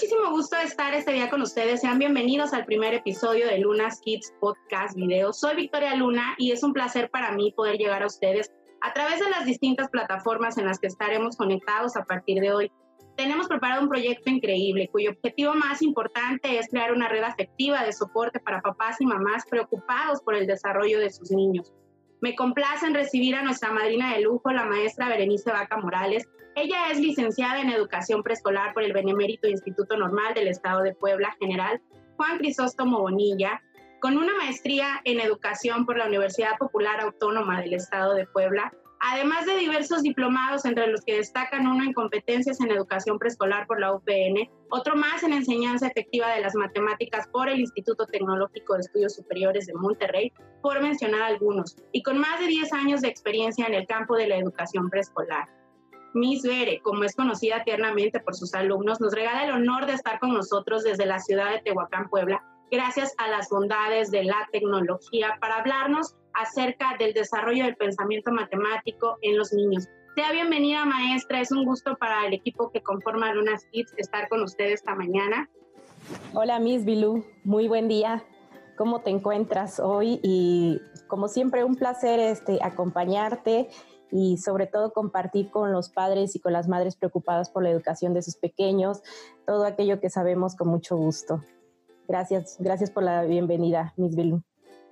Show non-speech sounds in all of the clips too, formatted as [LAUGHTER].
muchísimo gusto estar este día con ustedes. Sean bienvenidos al primer episodio de Lunas Kids Podcast Video. Soy Victoria Luna y es un placer para mí poder llegar a ustedes a través de las distintas plataformas en las que estaremos conectados a partir de hoy. Tenemos preparado un proyecto increíble cuyo objetivo más importante es crear una red afectiva de soporte para papás y mamás preocupados por el desarrollo de sus niños. Me complace en recibir a nuestra madrina de lujo, la maestra Berenice Vaca Morales. Ella es licenciada en educación preescolar por el Benemérito Instituto Normal del Estado de Puebla General Juan Crisóstomo Bonilla, con una maestría en educación por la Universidad Popular Autónoma del Estado de Puebla además de diversos diplomados, entre los que destacan uno en competencias en educación preescolar por la UPN, otro más en enseñanza efectiva de las matemáticas por el Instituto Tecnológico de Estudios Superiores de Monterrey, por mencionar algunos, y con más de 10 años de experiencia en el campo de la educación preescolar. Miss Bere, como es conocida tiernamente por sus alumnos, nos regala el honor de estar con nosotros desde la ciudad de Tehuacán, Puebla, gracias a las bondades de la tecnología para hablarnos acerca del desarrollo del pensamiento matemático en los niños. Sea bienvenida maestra, es un gusto para el equipo que conforma Lunas Kids estar con ustedes esta mañana. Hola Miss Bilú, muy buen día. ¿Cómo te encuentras hoy? Y como siempre, un placer este, acompañarte y sobre todo compartir con los padres y con las madres preocupadas por la educación de sus pequeños, todo aquello que sabemos con mucho gusto. Gracias, gracias por la bienvenida, Miss Bilú.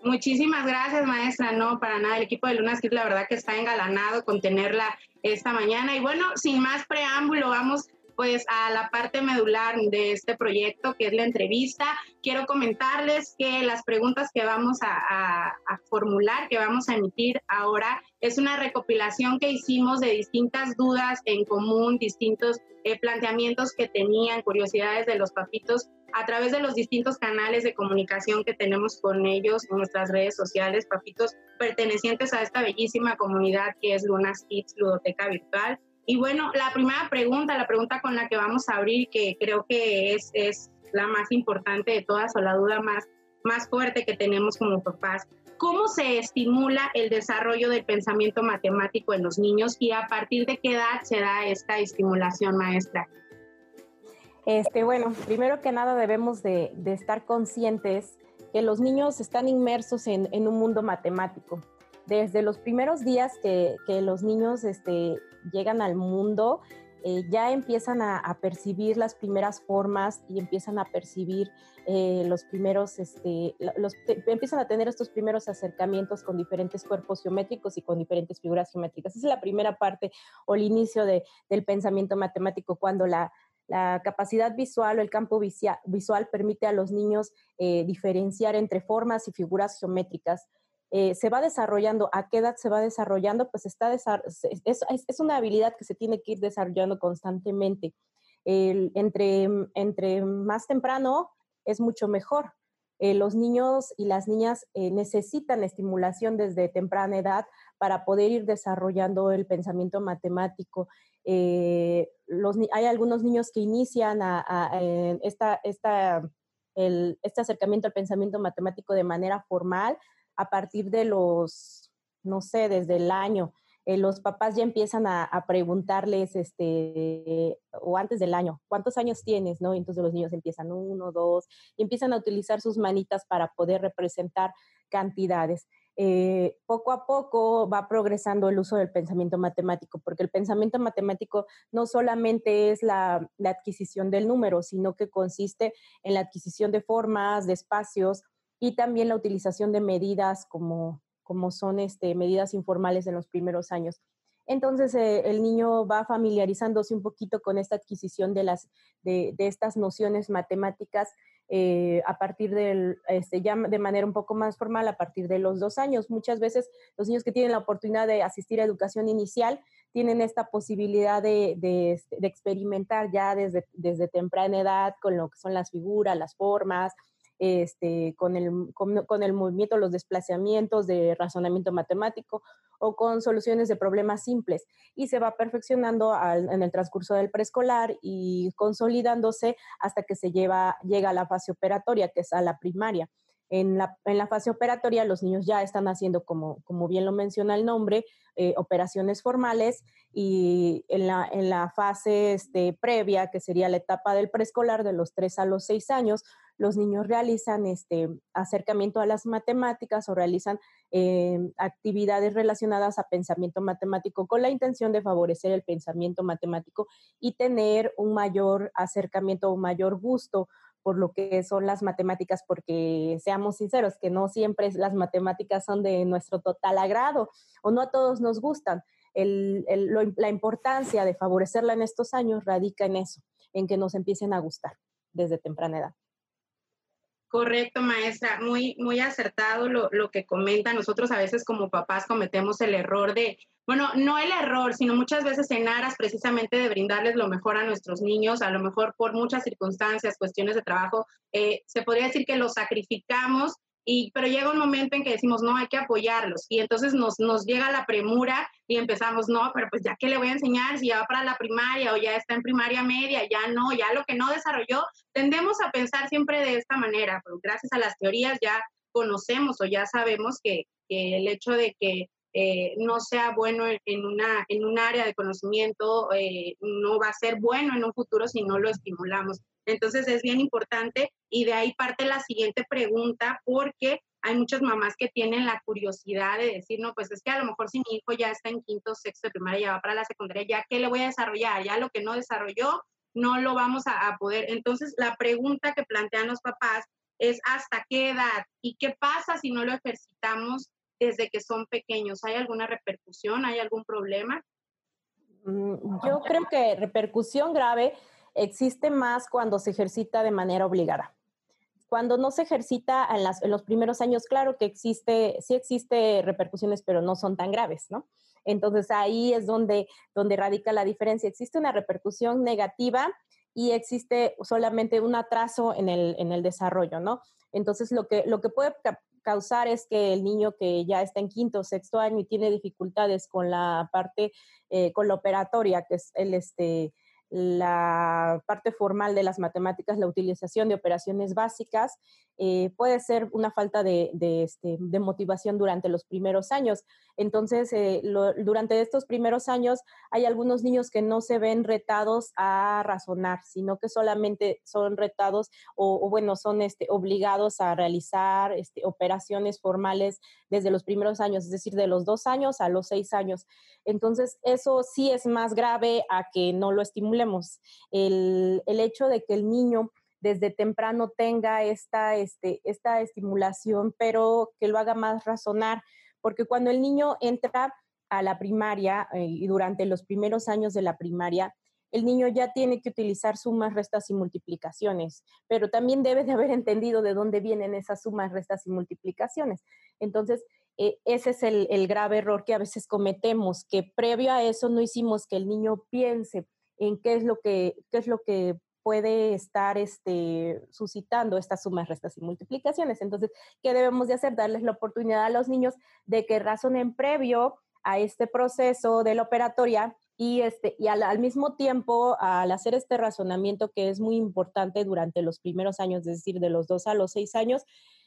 Muchísimas gracias, maestra. No, para nada. El equipo de Lunas Kids, la verdad que está engalanado con tenerla esta mañana. Y bueno, sin más preámbulo, vamos pues a la parte medular de este proyecto, que es la entrevista. Quiero comentarles que las preguntas que vamos a, formular, que vamos a emitir ahora, es una recopilación que hicimos de distintas dudas en común, distintos eh, planteamientos que tenían, curiosidades de los papitos a través de los distintos canales de comunicación que tenemos con ellos en nuestras redes sociales, papitos pertenecientes a esta bellísima comunidad que es Lunas Kids Ludoteca Virtual. Y bueno, la primera pregunta, la pregunta con la que vamos a abrir, que creo que es, es la más importante de todas o la duda más, más fuerte que tenemos como papás, ¿cómo se estimula el desarrollo del pensamiento matemático en los niños y a partir de qué edad se da esta estimulación, maestra? Este, bueno, primero que nada debemos de, estar conscientes que los niños están inmersos en, en, un mundo matemático. Desde los primeros días que, los niños este, llegan al mundo, eh, ya empiezan a, percibir las primeras formas y empiezan a percibir eh, los primeros, este, empiezan a tener estos primeros acercamientos con diferentes cuerpos geométricos y con diferentes figuras geométricas. Esa es la primera parte o el inicio de, del pensamiento matemático, cuando la, la capacidad visual o el campo visual permite a los niños eh, diferenciar entre formas y figuras geométricas eh, se va desarrollando, a qué edad se va desarrollando, pues está es, es, una habilidad que se tiene que ir desarrollando constantemente. entre, entre más temprano es mucho mejor. Eh, los niños y las niñas eh, necesitan estimulación desde temprana edad para poder ir desarrollando el pensamiento matemático. hay algunos niños que inician a, esta, esta, el, este acercamiento al pensamiento matemático de manera formal, a partir de los, no sé, desde el año. Eh, los papás ya empiezan a, preguntarles, este, o antes del año, ¿cuántos años tienes? ¿no? entonces los niños empiezan uno, dos, y empiezan a utilizar sus manitas para poder representar cantidades. Eh, poco a poco va progresando el uso del pensamiento matemático, porque el pensamiento matemático no solamente es la adquisición del número, sino que consiste en la adquisición de formas, de espacios, y también la utilización de medidas como, como son este, medidas informales en los primeros años. Entonces eh, el niño va familiarizándose un poquito con esta adquisición de, las, de, estas nociones matemáticas eh, a partir del, este, ya de manera un poco más formal a partir de los dos años. Muchas veces los niños que tienen la oportunidad de asistir a educación inicial tienen esta posibilidad de, de, este, de experimentar ya desde, desde temprana edad con lo que son las figuras, las formas, este, con, el, con, el movimiento, los desplazamientos de razonamiento matemático o con soluciones de problemas simples y se va perfeccionando en el transcurso del preescolar y consolidándose hasta que se lleva, llega a la fase operatoria, que es a la primaria. En la, en la, fase operatoria, los niños ya están haciendo, como, como bien lo menciona el nombre, eh, operaciones formales y en la, en la fase este, previa, que sería la etapa del preescolar de los 3 a los 6 años, los niños realizan este acercamiento a las matemáticas o realizan eh, actividades relacionadas a pensamiento matemático con la intención de favorecer el pensamiento matemático y tener un mayor acercamiento o mayor gusto por lo que son las matemáticas, porque seamos sinceros, que no siempre las matemáticas son de nuestro total agrado o no a todos nos gustan. la importancia de favorecerla en estos años radica en eso, en que nos empiecen a gustar desde temprana edad. Correcto, maestra. Muy, muy acertado lo, lo, que comenta. Nosotros a veces como papás cometemos el error de, bueno, no el error, sino muchas veces en aras precisamente de brindarles lo mejor a nuestros niños, a lo mejor por muchas circunstancias, cuestiones de trabajo, eh, se podría decir que los sacrificamos y, pero llega un momento en que decimos, no, hay que apoyarlos. Y entonces nos, llega la premura y empezamos, no, pero pues ya que le voy a enseñar, si ya va para la primaria o ya está en primaria media, ya no, ya lo que no desarrolló, tendemos a pensar siempre de esta manera, pero gracias a las teorías ya conocemos o ya sabemos que, que el hecho de que eh, no sea bueno en, una, en un área de conocimiento, eh, no va a ser bueno en un futuro si no lo estimulamos. Entonces es bien importante y de ahí parte la siguiente pregunta porque hay muchas mamás que tienen la curiosidad de decir, no, pues es que a lo mejor si mi hijo ya está en quinto, sexto de primaria, ya va para la secundaria, ya qué le voy a desarrollar, ya lo que no desarrolló, no lo vamos a, a poder. Entonces la pregunta que plantean los papás es hasta qué edad y qué pasa si no lo ejercitamos desde que son pequeños. ¿Hay alguna repercusión? ¿Hay algún problema? Mm, yo creo que repercusión grave existe más cuando se ejercita de manera obligada. Cuando no se ejercita en, los primeros años, claro que existe, sí existe repercusiones, pero no son tan graves, ¿no? Entonces ahí es donde, donde radica la diferencia. Existe una repercusión negativa y existe solamente un atraso en el, en el desarrollo, ¿no? Entonces lo que, lo que puede causar es que el niño que ya está en quinto o sexto año y tiene dificultades con la parte, eh, con la operatoria, que es el, este, la parte formal de las matemáticas, la utilización de operaciones básicas, eh, puede ser una falta de, este, de, motivación durante los primeros años. Entonces, eh, durante estos primeros años hay algunos niños que no se ven retados a razonar, sino que solamente son retados o, bueno, son este, obligados a realizar este, operaciones formales desde los primeros años, es decir, de los dos años a los seis años. Entonces, eso sí es más grave a que no lo El, hecho de que el niño desde temprano tenga esta, este, esta estimulación, pero que lo haga más razonar, porque cuando el niño entra a la primaria eh, y durante los primeros años de la primaria, el niño ya tiene que utilizar sumas, restas y multiplicaciones, pero también debe de haber entendido de dónde vienen esas sumas, restas y multiplicaciones. Entonces, eh, ese es el, grave error que a veces cometemos, que previo a eso no hicimos que el niño piense en qué es lo que, qué es lo que puede estar este, suscitando estas sumas, restas y multiplicaciones. Entonces, ¿qué debemos de hacer? Darles la oportunidad a los niños de que razonen previo a este proceso de la operatoria y, este, y al, mismo tiempo, al hacer este razonamiento que es muy importante durante los primeros años, es decir, de los dos a los seis años,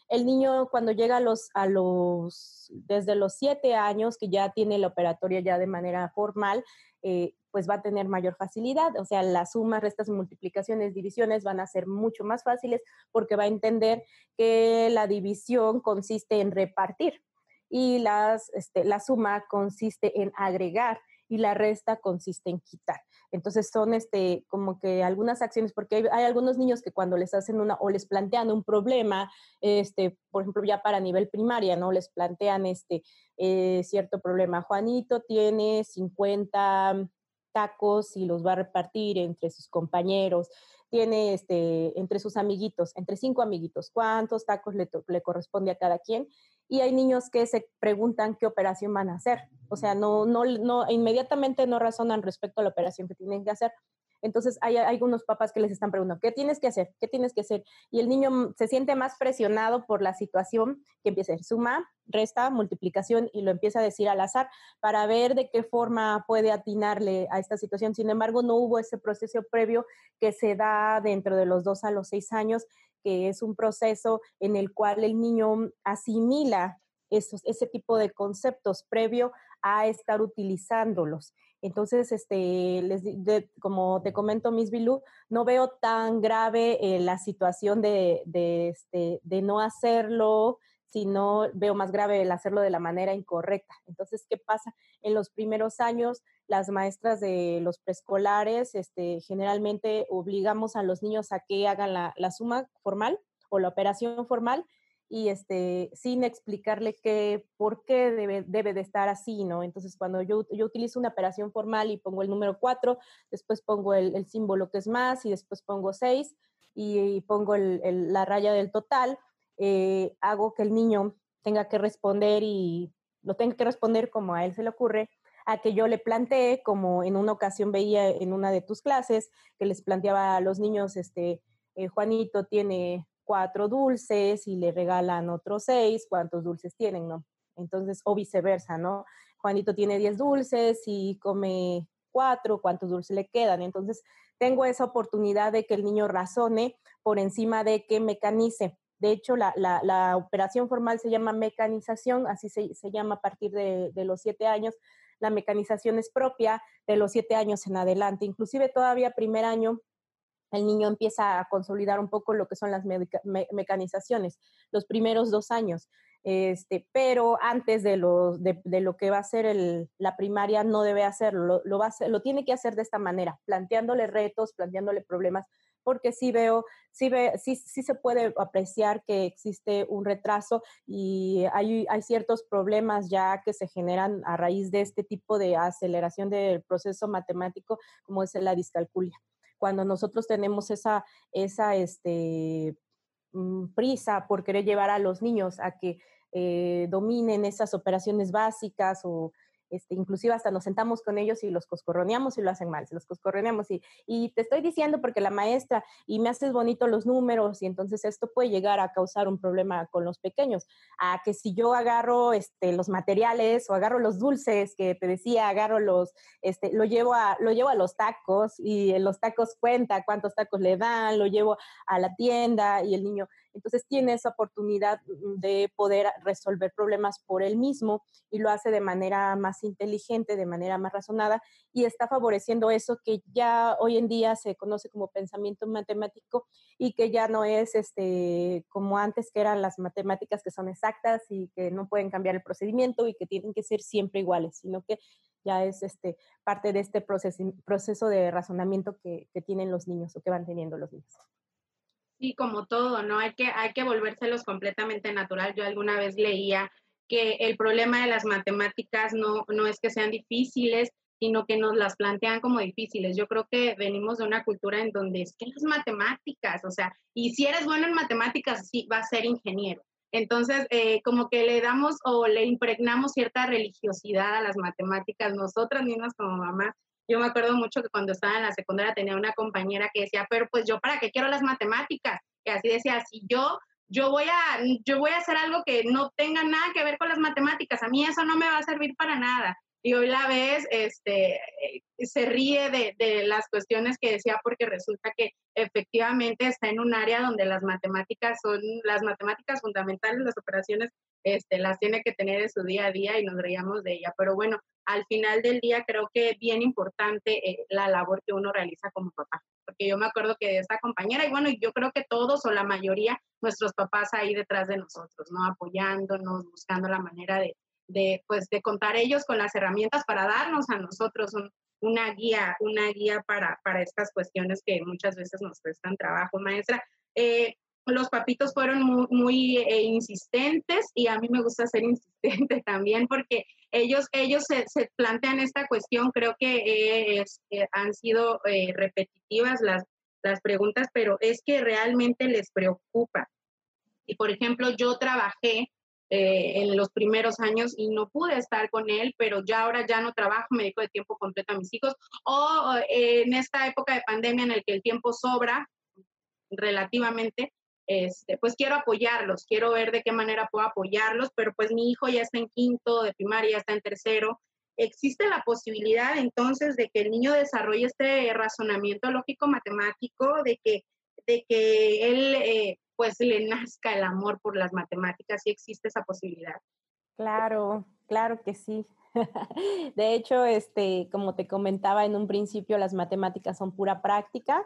el niño cuando llega a los, a los, desde los siete años, que ya tiene la operatoria ya de manera formal, eh, pues va a tener mayor facilidad, o sea, las sumas, restas, multiplicaciones, divisiones van a ser mucho más fáciles porque va a entender que la división consiste en repartir y las, este, la suma consiste en agregar y la resta consiste en quitar. Entonces son este, como que algunas acciones, porque hay, algunos niños que cuando les hacen una o les plantean un problema, este, por ejemplo, ya para nivel primaria, ¿no? Les plantean este eh, cierto problema. Juanito tiene 50 tacos y los va a repartir entre sus compañeros, tiene este, entre sus amiguitos, entre cinco amiguitos, cuántos tacos le, le, corresponde a cada quien. Y hay niños que se preguntan qué operación van a hacer. O sea, no, no, no, inmediatamente no razonan respecto a la operación que tienen que hacer. Entonces hay, algunos papás que les están preguntando, ¿qué tienes que hacer? ¿Qué tienes que hacer? Y el niño se siente más presionado por la situación que empieza a hacer suma, resta, multiplicación y lo empieza a decir al azar para ver de qué forma puede atinarle a esta situación. Sin embargo, no hubo ese proceso previo que se da dentro de los dos a los seis años que es un proceso en el cual el niño asimila esos, ese tipo de conceptos previo a estar utilizándolos. Entonces, este, les, como te comento, Miss Bilú, no veo tan grave eh, la situación de, de, este, de no hacerlo, sino veo más grave el hacerlo de la manera incorrecta. Entonces, ¿qué pasa? En los primeros años, las maestras de los preescolares, este, generalmente obligamos a los niños a que hagan la, la suma formal o la operación formal y este, sin explicarle que, por qué debe, debe de estar así, ¿no? Entonces, cuando yo, yo utilizo una operación formal y pongo el número 4, después pongo el, el, símbolo que es más y después pongo 6 y, pongo el, la raya del total, eh, hago que el niño tenga que responder y lo tenga que responder como a él se le ocurre, a que yo le planteé, como en una ocasión veía en una de tus clases, que les planteaba a los niños, este, eh, Juanito tiene cuatro dulces y le regalan otros seis, ¿cuántos dulces tienen, no? Entonces, o viceversa, ¿no? Juanito tiene diez dulces y come cuatro, ¿cuántos dulces le quedan? Entonces, tengo esa oportunidad de que el niño razone por encima de que mecanice. De hecho, la, la, la operación formal se llama mecanización, así se, se llama a partir de, de, los siete años. La mecanización es propia de los siete años en adelante. Inclusive todavía primer año el niño empieza a consolidar un poco lo que son las me mecanizaciones, los primeros dos años. Este, pero antes de lo, de, lo que va a ser la primaria no debe hacerlo, lo, lo, va a hacer, lo tiene que hacer de esta manera, planteándole retos, planteándole problemas, porque sí veo, sí, ve, sí, sí se puede apreciar que existe un retraso y hay, hay ciertos problemas ya que se generan a raíz de este tipo de aceleración del proceso matemático, como es la discalculia cuando nosotros tenemos esa, esa este, mm, prisa por querer llevar a los niños a que eh, dominen esas operaciones básicas o este, inclusive hasta nos sentamos con ellos y los coscorroneamos y lo hacen mal, se los coscorroneamos y, y te estoy diciendo porque la maestra y me haces bonito los números y entonces esto puede llegar a causar un problema con los pequeños, a que si yo agarro este, los materiales o agarro los dulces que te decía, agarro los, este, lo llevo a, lo llevo a los tacos y en los tacos cuenta cuántos tacos le dan, lo llevo a la tienda y el niño, entonces tiene esa oportunidad mm, de poder resolver problemas por él mismo y lo hace de manera más inteligente, de manera más razonada y está favoreciendo eso que ya hoy en día se conoce como pensamiento matemático y que ya no es este como antes que eran las matemáticas que son exactas y que no pueden cambiar el procedimiento y que tienen que ser siempre iguales, sino que ya es este, parte de este proceso, proceso de razonamiento que, que tienen los niños o que van teniendo los niños. Sí, como todo, ¿no? Hay que, hay que volvérselos completamente natural. Yo alguna vez leía que el problema de las matemáticas no, no es que sean difíciles, sino que nos las plantean como difíciles. Yo creo que venimos de una cultura en donde es que las matemáticas, o sea, y si eres bueno en matemáticas, sí, vas a ser ingeniero. Entonces, eh, como que le damos o le impregnamos cierta religiosidad a las matemáticas, nosotras mismas como mamás, yo me acuerdo mucho que cuando estaba en la secundaria tenía una compañera que decía, pero pues yo para qué quiero las matemáticas. Y así decía, si yo, yo, voy a, yo voy a hacer algo que no tenga nada que ver con las matemáticas, a mí eso no me va a servir para nada. Y hoy la vez este, se ríe de las cuestiones que decía porque resulta que efectivamente está en un área donde las matemáticas son, las matemáticas fundamentales, las operaciones este, las tiene que tener en su día a día y nos reíamos de ella. Pero bueno, al final del día creo que es bien importante eh, la labor que uno realiza como papá, porque yo me acuerdo que de esta compañera, y bueno, yo creo que todos o la mayoría, nuestros papás ahí detrás de nosotros, ¿no? Apoyándonos, buscando la manera de, de pues, de contar ellos con las herramientas para darnos a nosotros un, una guía, una guía para, para estas cuestiones que muchas veces nos prestan trabajo, maestra. Eh, los papitos fueron muy, muy eh, insistentes y a mí me gusta ser [LAUGHS] insistente también porque ellos, ellos se, plantean esta cuestión, creo que eh, eh, han sido repetitivas las, las preguntas, pero es que realmente les preocupa. Y por ejemplo, yo trabajé en los primeros años y no pude estar con él, pero ya ahora ya no trabajo, me dedico de tiempo completo a mis hijos. O en esta época de pandemia en el que el tiempo sobra relativamente, este, pues quiero apoyarlos, quiero ver de qué manera puedo apoyarlos, pero pues mi hijo ya está en quinto de primaria, está en tercero. Existe la posibilidad entonces de que el niño desarrolle este razonamiento lógico matemático, de que de que él eh, pues le nazca el amor por las matemáticas, si existe esa posibilidad. Claro, claro que sí. [LAUGHS] De hecho, este, como te comentaba en un principio, las matemáticas son pura práctica.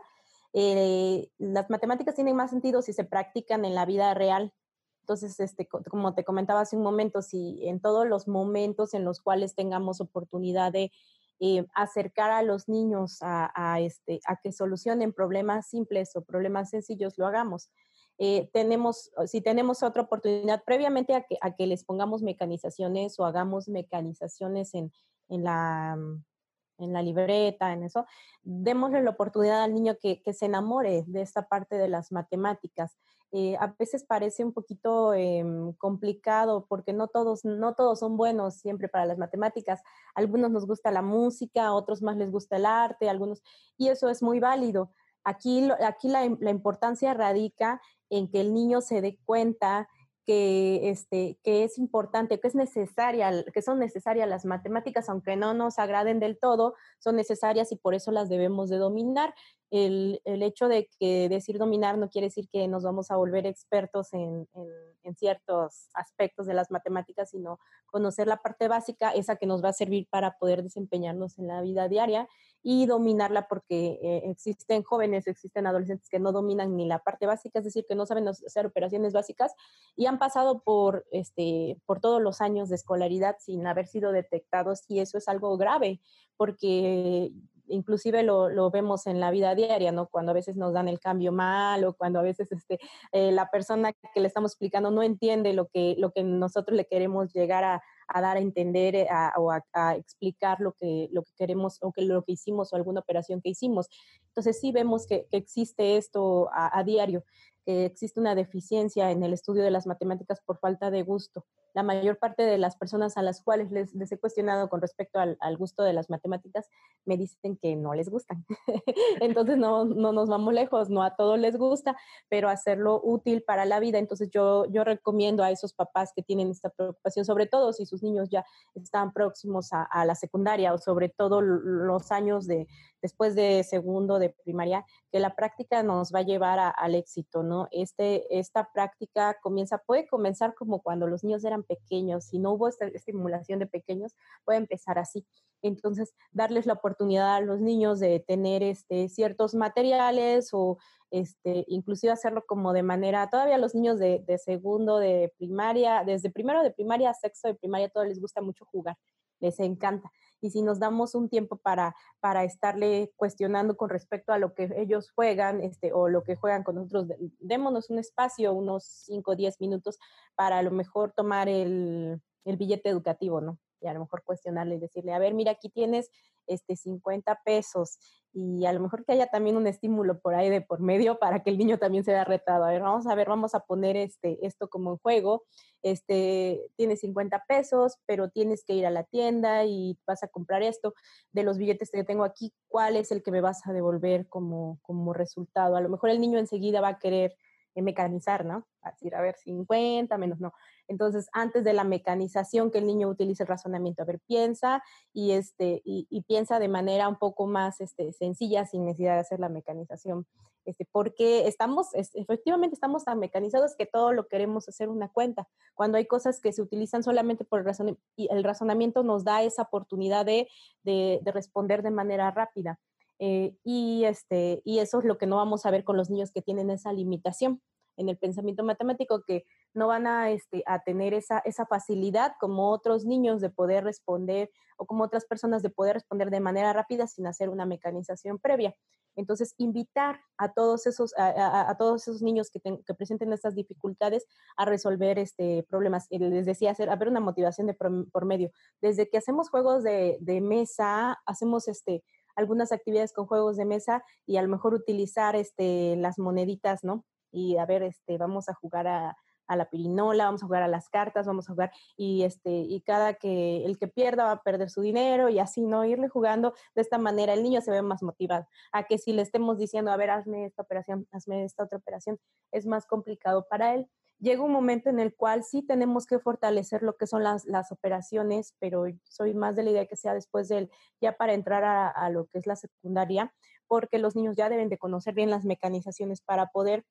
Eh, las matemáticas tienen más sentido si se practican en la vida real. Entonces, este, como te comentaba hace un momento, si en todos los momentos en los cuales tengamos oportunidad de eh, acercar a los niños a, este, a que solucionen problemas simples o problemas sencillos, lo hagamos. Eh, tenemos, si tenemos otra oportunidad previamente a que, les pongamos mecanizaciones o hagamos mecanizaciones en, en la en la libreta, en eso, démosle la oportunidad al niño que, se enamore de esta parte de las matemáticas. Eh, a veces parece un poquito em, complicado porque no todos, no todos son buenos siempre para las matemáticas. algunos nos gusta la música, otros más les gusta el arte, algunos, y eso es muy válido. Aquí, aquí la importancia radica en que el niño se dé cuenta que, este, que es importante, que es necesaria, que son necesarias las matemáticas, aunque no nos agraden del todo, son necesarias y por eso las debemos de dominar. El, el hecho de que decir dominar no quiere decir que nos vamos a volver expertos en, en, ciertos aspectos de las matemáticas, sino conocer la parte básica, esa que nos va a servir para poder desempeñarnos en la vida diaria y dominarla porque eh, existen jóvenes, existen adolescentes que no dominan ni la parte básica, es decir, que no saben hacer operaciones básicas y han pasado por, este, por todos los años de escolaridad sin haber sido detectados y eso es algo grave porque inclusive lo, lo, vemos en la vida diaria, ¿no? Cuando a veces nos dan el cambio mal o cuando a veces este, eh, la persona que le estamos explicando no entiende lo que, lo que nosotros le queremos llegar a, a dar a entender eh, o a, explicar lo que, lo que queremos o que lo que hicimos o alguna operación que hicimos. Entonces sí vemos que, existe esto a, a diario que existe una deficiencia en el estudio de las matemáticas por falta de gusto. La mayor parte de las personas a las cuales les, he cuestionado con respecto al, gusto de las matemáticas me dicen que no les gustan. [LAUGHS] Entonces no, no, nos vamos lejos, no a todos les gusta, pero hacerlo útil para la vida. Entonces yo, yo recomiendo a esos papás que tienen esta preocupación, sobre todo si sus niños ya están próximos a, a la secundaria o sobre todo los años de, después de segundo de primaria, que la práctica nos va a llevar al éxito, ¿no? Este, esta práctica comienza, puede comenzar como cuando los niños eran pequeños, si no hubo esta estimulación de pequeños, puede empezar así. Entonces, darles la oportunidad a los niños de tener este, ciertos materiales o este, inclusive hacerlo como de manera, todavía los niños de, de segundo, de primaria, desde primero de primaria a sexto de primaria, todo les gusta mucho jugar, les encanta y si nos damos un tiempo para, para estarle cuestionando con respecto a lo que ellos juegan este, o lo que juegan con nosotros, démonos un espacio, unos 5 o 10 minutos para a lo mejor tomar el, el billete educativo, ¿no? Y a lo mejor cuestionarle y decirle, a ver, mira, aquí tienes este 50 pesos y a lo mejor que haya también un estímulo por ahí de por medio para que el niño también se vea retado. A ver, vamos a ver, vamos a poner este, esto como en juego. Este, tienes 50 pesos, pero tienes que ir a la tienda y vas a comprar esto. De los billetes que tengo aquí, ¿cuál es el que me vas a devolver como, como resultado? A lo mejor el niño enseguida va a querer mecanizar, ¿no? A decir, a ver, 50 menos, no. Entonces, antes de la mecanización, que el niño utilice el razonamiento, a ver, piensa y, este, y, piensa de manera un poco más este, sencilla sin necesidad de hacer la mecanización. Este, porque estamos, efectivamente estamos tan mecanizados que todo lo queremos hacer una cuenta. Cuando hay cosas que se utilizan solamente por el razonamiento, y el razonamiento nos da esa oportunidad de, de responder de manera rápida. Eh, y, este, y eso es lo que no vamos a ver con los niños que tienen esa limitación en el pensamiento matemático, que no van a, este, a tener esa, esa facilidad como otros niños de poder responder o como otras personas de poder responder de manera rápida sin hacer una mecanización previa. Entonces, invitar a todos esos, a, todos esos niños que, que, presenten estas dificultades a resolver este, problemas. Les decía, hacer, haber una motivación de por, medio. Desde que hacemos juegos de mesa, hacemos este, algunas actividades con juegos de mesa y a lo mejor utilizar este, las moneditas, ¿no? Y a ver, este, vamos a jugar a, a la pirinola, vamos a jugar a las cartas, vamos a jugar y este y cada que el que pierda va a perder su dinero y así no irle jugando de esta manera el niño se ve más motivado a que si le estemos diciendo a ver hazme esta operación, hazme esta otra operación es más complicado para él. Llega un momento en el cual sí tenemos que fortalecer lo que son las, las operaciones, pero soy más de la idea que sea después del, ya para entrar a, a, lo que es la secundaria, porque los niños ya deben de conocer bien las mecanizaciones para poder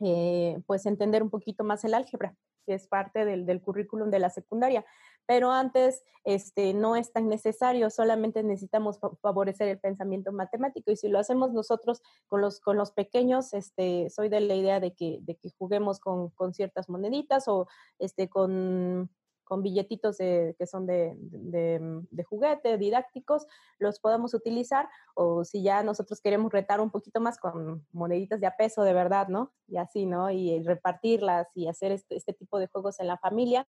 eh, pues entender un poquito más el álgebra, que es parte del, del currículum de la secundaria. Pero antes este, no es tan necesario, solamente necesitamos favorecer el pensamiento matemático. Y si lo hacemos nosotros con los, con los pequeños, este, soy de la idea de que, de que juguemos con, con ciertas moneditas o este, con con billetitos que son de, de, juguete, didácticos, los podemos utilizar o si ya nosotros queremos retar un poquito más con moneditas de a peso de verdad, ¿no? Y así, ¿no? Y repartirlas y hacer este, este tipo de juegos en la familia,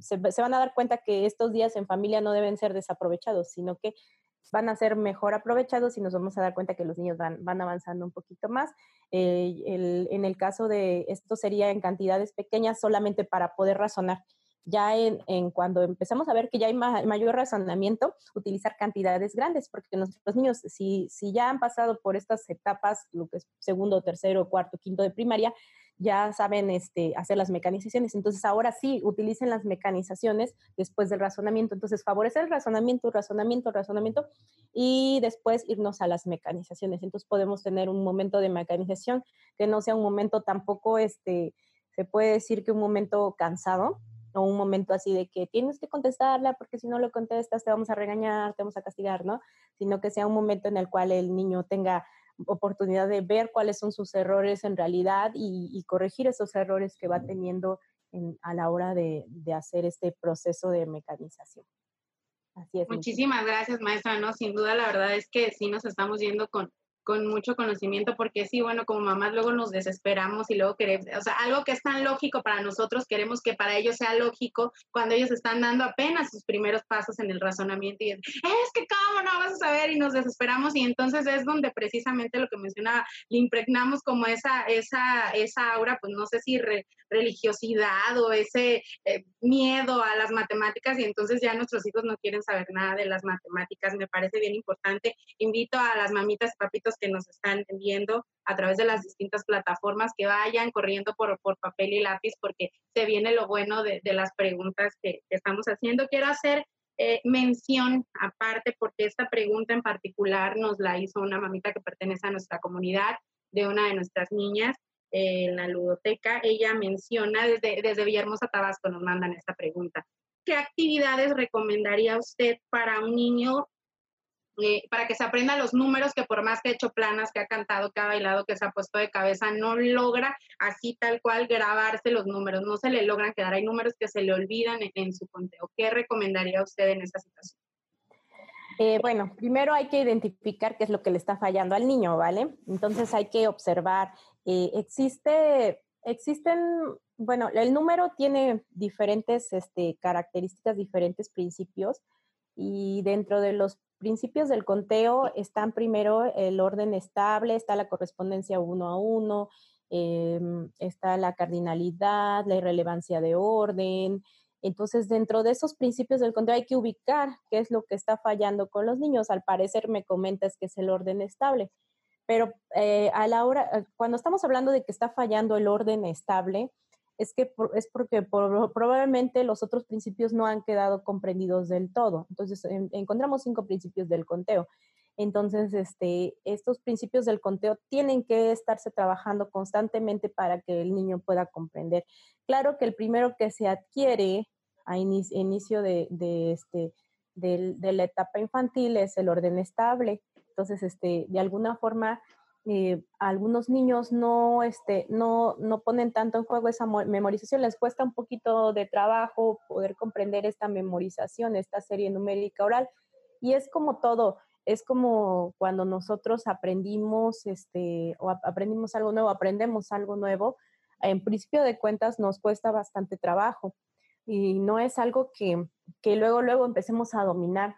se, van a dar cuenta que estos días en familia no deben ser desaprovechados, sino que van a ser mejor aprovechados y nos vamos a dar cuenta que los niños van, van avanzando un poquito más. Eh, en el caso de esto sería en cantidades pequeñas solamente para poder razonar ya en, cuando empezamos a ver que ya hay mayor razonamiento, utilizar cantidades grandes, porque nuestros niños, si, si ya han pasado por estas etapas, lo que es segundo, tercero, cuarto, quinto de primaria, ya saben este, hacer las mecanizaciones. Entonces, ahora sí, utilicen las mecanizaciones después del razonamiento. Entonces, favorecer el razonamiento, razonamiento, razonamiento y después irnos a las mecanizaciones. Entonces, podemos tener un momento de mecanización que no sea un momento tampoco, este, se puede decir que un momento cansado, o un momento así de que tienes que contestarla porque si no lo contestas te vamos a regañar, te vamos a castigar, ¿no? Sino que sea un momento en el cual el niño tenga oportunidad de ver cuáles son sus errores en realidad y, corregir esos errores que va teniendo a la hora de, hacer este proceso de mecanización. Así es. Muchísimas gracias, maestra. No, sin duda, la verdad es que sí nos estamos yendo con, con mucho conocimiento, porque sí, bueno, como mamás luego nos desesperamos y luego queremos, o sea, algo que es tan lógico para nosotros, queremos que para ellos sea lógico cuando ellos están dando apenas sus primeros pasos en el razonamiento y es, que cómo no vas a saber y nos desesperamos y entonces es donde precisamente lo que mencionaba, le impregnamos como esa, esa, esa aura, pues no sé si religiosidad o ese eh, miedo a las matemáticas y entonces ya nuestros hijos no quieren saber nada de las matemáticas, me parece bien importante. Invito a las mamitas papitos que nos están viendo a través de las distintas plataformas que vayan corriendo por, papel y lápiz porque se viene lo bueno de, las preguntas que, que, estamos haciendo. Quiero hacer eh, mención aparte porque esta pregunta en particular nos la hizo una mamita que pertenece a nuestra comunidad de una de nuestras niñas eh, en la ludoteca. Ella menciona desde, desde Villahermosa, Tabasco, nos mandan esta pregunta. ¿Qué actividades recomendaría usted para un niño para que se aprenda los números, que por más que ha hecho planas, que ha cantado, que ha bailado, que se ha puesto de cabeza, no logra así tal cual grabarse los números, no se le logran quedar. Hay números que se le olvidan en, su conteo. ¿Qué recomendaría usted en esta situación? Eh, bueno, primero hay que identificar qué es lo que le está fallando al niño, ¿vale? Entonces hay que observar. Eh, existe, existen, bueno, el número tiene diferentes este, características, diferentes principios y dentro de los principios del conteo están primero el orden estable, está la correspondencia uno a uno, em, está la cardinalidad, la irrelevancia de orden. Entonces, dentro de esos principios del conteo hay que ubicar qué es lo que está fallando con los niños. Al parecer me comentas que es el orden estable, pero eh, a la hora, eh, cuando estamos hablando de que está fallando el orden estable, es que es porque probablemente los otros principios no han quedado comprendidos del todo. Entonces, encontramos cinco principios del conteo. Entonces, este, estos principios del conteo tienen que estarse trabajando constantemente para que el niño pueda comprender. Claro que el primero que se adquiere a inicio, de, este, de, la etapa infantil es el orden estable. Entonces, este, de alguna forma, eh, algunos niños no, este, no, no ponen tanto en juego esa memorización, les cuesta un poquito de trabajo poder comprender esta memorización, esta serie numérica oral. Y es como todo, es como cuando nosotros aprendimos, este, o aprendimos algo nuevo, aprendemos algo nuevo, en principio de cuentas nos cuesta bastante trabajo y no es algo que, que luego, luego empecemos a dominar.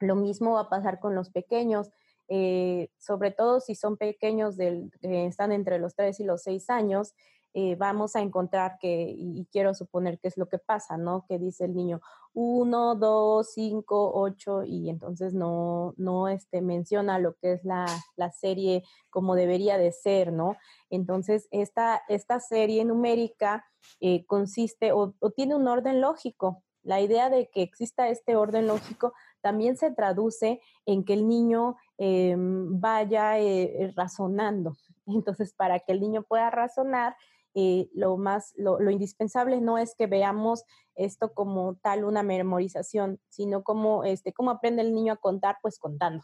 Lo mismo va a pasar con los pequeños. Eh, sobre todo si son pequeños, del, están entre los 3 y los 6 años, eh, vamos a encontrar que, y, quiero suponer que es lo que pasa, ¿no? Que dice el niño 1, 2, 5, 8 y entonces no, no este, menciona lo que es la, la serie como debería de ser, ¿no? Entonces, esta, esta serie numérica eh, consiste o tiene un orden lógico. La idea de que exista este orden lógico también se traduce en que el niño em, vaya eh, razonando. [LAUGHS] Entonces, para que el niño pueda razonar, eh, lo más, lo, indispensable no es que veamos esto como tal una memorización, sino como, este, cómo aprende el niño a contar, pues contando.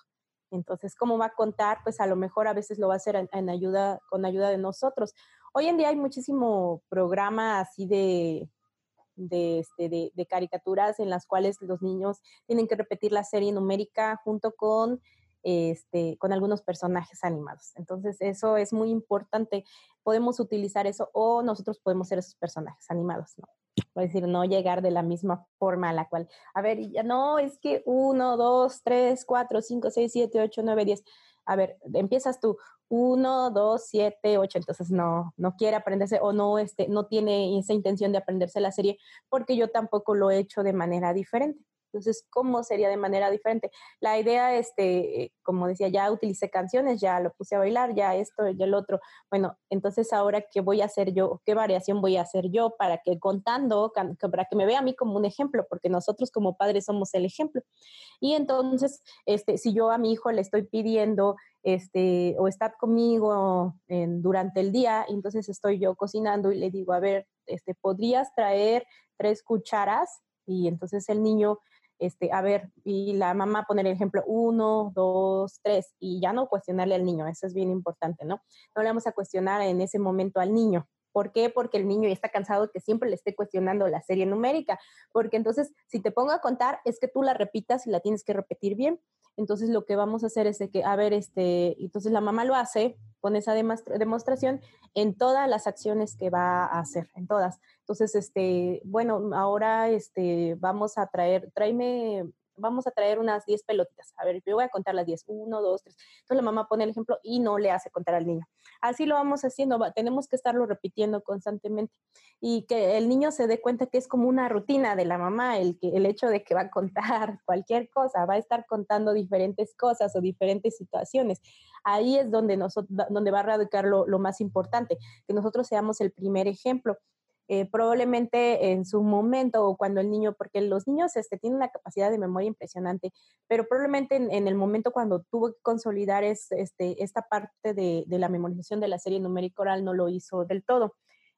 Entonces, ¿cómo va a contar? Pues a lo mejor a veces lo va a hacer en, ayuda, con ayuda de nosotros. Hoy en día hay muchísimo programa así de, de, este, de, de, caricaturas en las cuales los niños tienen que repetir la serie numérica junto con este, con algunos personajes animados. Entonces, eso es muy importante. Podemos utilizar eso o nosotros podemos ser esos personajes animados, ¿no? Es decir, no llegar de la misma forma a la cual, a ver, ya no, es que uno, dos, tres, cuatro, cinco, seis, siete, ocho, nueve, diez. A ver, empiezas tú, uno, dos, siete, ocho, entonces no, no quiere aprenderse o no, este, no tiene esa intención de aprenderse la serie porque yo tampoco lo he hecho de manera diferente. Entonces, ¿cómo sería de manera diferente? La idea, este, como decía, ya utilicé canciones, ya lo puse a bailar, ya esto, ya el otro. Bueno, entonces ahora, ¿qué voy a hacer yo? ¿Qué variación voy a hacer yo para que contando, para que me vea a mí como un ejemplo? Porque nosotros como padres somos el ejemplo. Y entonces, este, si yo a mi hijo le estoy pidiendo, este, o estar conmigo durante el día, entonces estoy yo cocinando y le digo, a ver, este, ¿podrías traer tres cucharas? Y entonces el niño este, a ver, y la mamá poner el ejemplo uno, dos, tres, y ya no cuestionarle al niño, eso es bien importante, ¿no? No le vamos a cuestionar en ese momento al niño. ¿Por qué? Porque el niño ya está cansado que siempre le esté cuestionando la serie numérica, porque entonces si te pongo a contar es que tú la repitas y la tienes que repetir bien. Entonces lo que vamos a hacer es de que, a ver, este, entonces la mamá lo hace con esa demostración en todas las acciones que va a hacer, en todas. Entonces, este, bueno, ahora este, vamos a traer, tráeme vamos a traer unas 10 pelotitas. A ver, yo voy a contar las 10. 1, 2, 3. Entonces la mamá pone el ejemplo y no le hace contar al niño. Así lo vamos haciendo, tenemos que estarlo repitiendo constantemente y que el niño se dé cuenta que es como una rutina de la mamá, el, el hecho de que va a contar [LAUGHS] cualquier cosa, va a estar contando diferentes cosas o diferentes situaciones. Ahí es donde, nosotros, donde va a radicar lo, lo más importante, que nosotros seamos el primer ejemplo. Eh, probablemente en su momento o cuando el niño, porque los niños este, tienen una capacidad de memoria impresionante, pero probablemente en, el momento cuando tuvo que consolidar este, esta parte de, la memorización de la serie numérica oral no lo hizo del todo.